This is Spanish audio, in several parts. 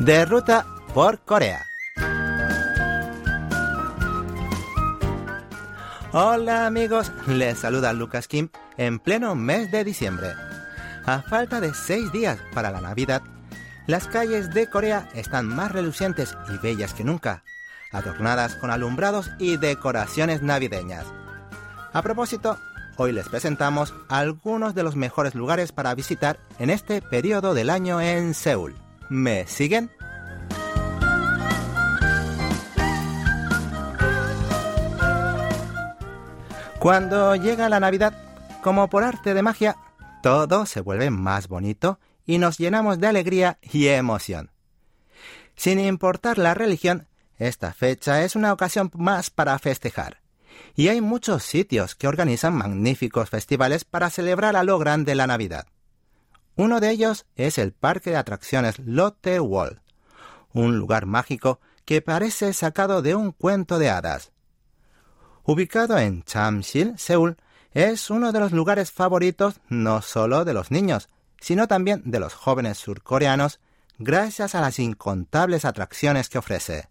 De ruta por Corea. Hola amigos, les saluda Lucas Kim en pleno mes de diciembre. A falta de seis días para la Navidad, las calles de Corea están más relucientes y bellas que nunca, adornadas con alumbrados y decoraciones navideñas. A propósito, hoy les presentamos algunos de los mejores lugares para visitar en este periodo del año en Seúl. ¿Me siguen? Cuando llega la Navidad, como por arte de magia, todo se vuelve más bonito y nos llenamos de alegría y emoción. Sin importar la religión, esta fecha es una ocasión más para festejar. Y hay muchos sitios que organizan magníficos festivales para celebrar a lo grande la Navidad. Uno de ellos es el parque de atracciones Lotte World, un lugar mágico que parece sacado de un cuento de hadas. Ubicado en Chamsil, Seúl, es uno de los lugares favoritos no solo de los niños, sino también de los jóvenes surcoreanos, gracias a las incontables atracciones que ofrece.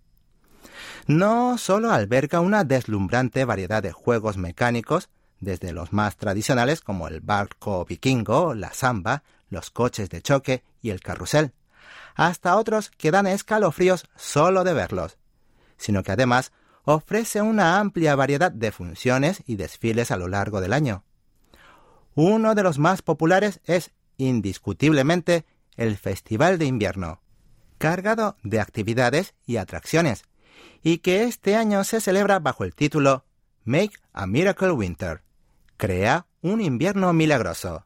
No solo alberga una deslumbrante variedad de juegos mecánicos, desde los más tradicionales como el barco vikingo, la samba, los coches de choque y el carrusel, hasta otros que dan escalofríos solo de verlos, sino que además ofrece una amplia variedad de funciones y desfiles a lo largo del año. Uno de los más populares es, indiscutiblemente, el Festival de Invierno, cargado de actividades y atracciones, y que este año se celebra bajo el título Make a Miracle Winter, crea un invierno milagroso.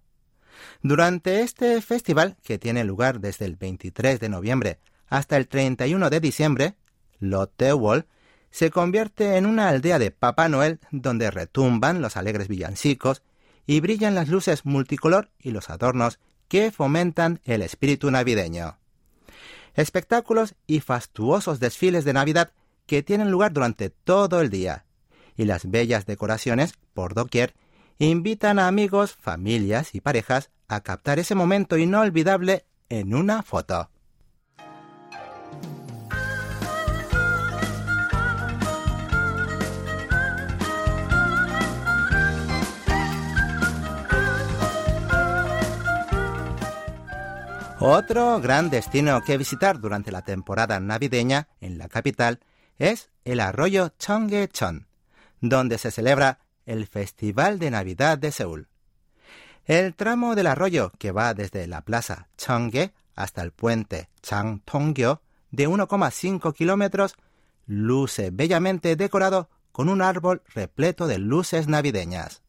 Durante este festival, que tiene lugar desde el 23 de noviembre hasta el 31 de diciembre, Lotte Wall se convierte en una aldea de Papá Noel donde retumban los alegres villancicos y brillan las luces multicolor y los adornos que fomentan el espíritu navideño. Espectáculos y fastuosos desfiles de Navidad que tienen lugar durante todo el día, y las bellas decoraciones por doquier invitan a amigos, familias y parejas a captar ese momento inolvidable en una foto. Otro gran destino que visitar durante la temporada navideña en la capital es el arroyo Cheonggyecheon, donde se celebra el Festival de Navidad de Seúl. El tramo del arroyo que va desde la plaza Cheonggye hasta el puente Changtonggyo de 1,5 kilómetros luce bellamente decorado con un árbol repleto de luces navideñas.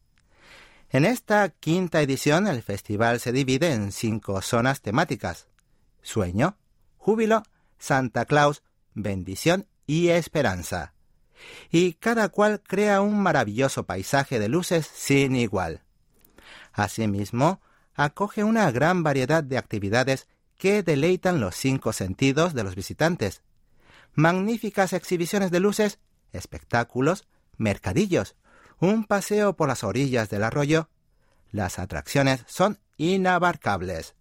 En esta quinta edición el festival se divide en cinco zonas temáticas. Sueño, júbilo, Santa Claus, bendición y esperanza. Y cada cual crea un maravilloso paisaje de luces sin igual. Asimismo, acoge una gran variedad de actividades que deleitan los cinco sentidos de los visitantes. Magníficas exhibiciones de luces, espectáculos, mercadillos, un paseo por las orillas del arroyo, las atracciones son inabarcables.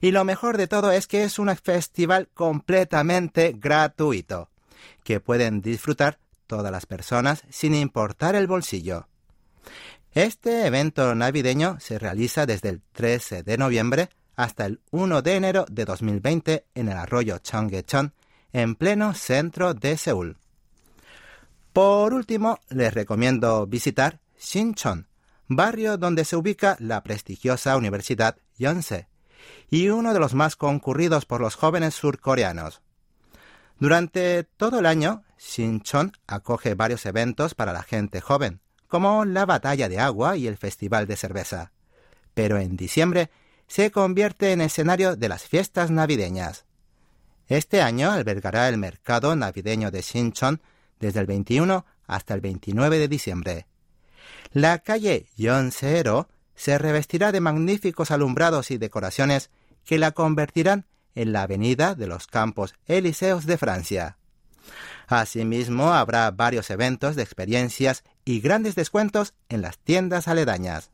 Y lo mejor de todo es que es un festival completamente gratuito, que pueden disfrutar todas las personas sin importar el bolsillo. Este evento navideño se realiza desde el 13 de noviembre hasta el 1 de enero de 2020 en el arroyo Cheonggyecheon, en pleno centro de Seúl. Por último, les recomiendo visitar Sinchon, barrio donde se ubica la prestigiosa Universidad Yonsei y uno de los más concurridos por los jóvenes surcoreanos. Durante todo el año, Sinchon acoge varios eventos para la gente joven, como la batalla de agua y el festival de cerveza. Pero en diciembre se convierte en escenario de las fiestas navideñas. Este año albergará el mercado navideño de Sinchon desde el 21 hasta el 29 de diciembre. La calle Yonsero se revestirá de magníficos alumbrados y decoraciones que la convertirán en la avenida de los campos elíseos de Francia. Asimismo, habrá varios eventos de experiencias y grandes descuentos en las tiendas aledañas.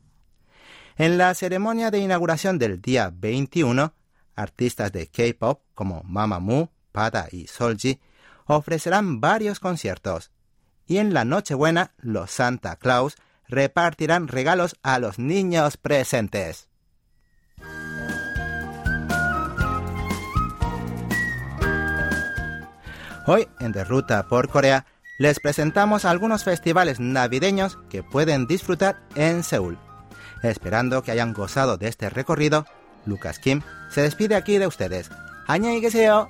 En la ceremonia de inauguración del día 21, artistas de K-pop como Mamamoo, Pada y Solji ofrecerán varios conciertos. Y en la Nochebuena, los Santa Claus repartirán regalos a los niños presentes. Hoy, en De Ruta por Corea, les presentamos algunos festivales navideños que pueden disfrutar en Seúl. Esperando que hayan gozado de este recorrido, Lucas Kim se despide aquí de ustedes. ¡Añágueseo!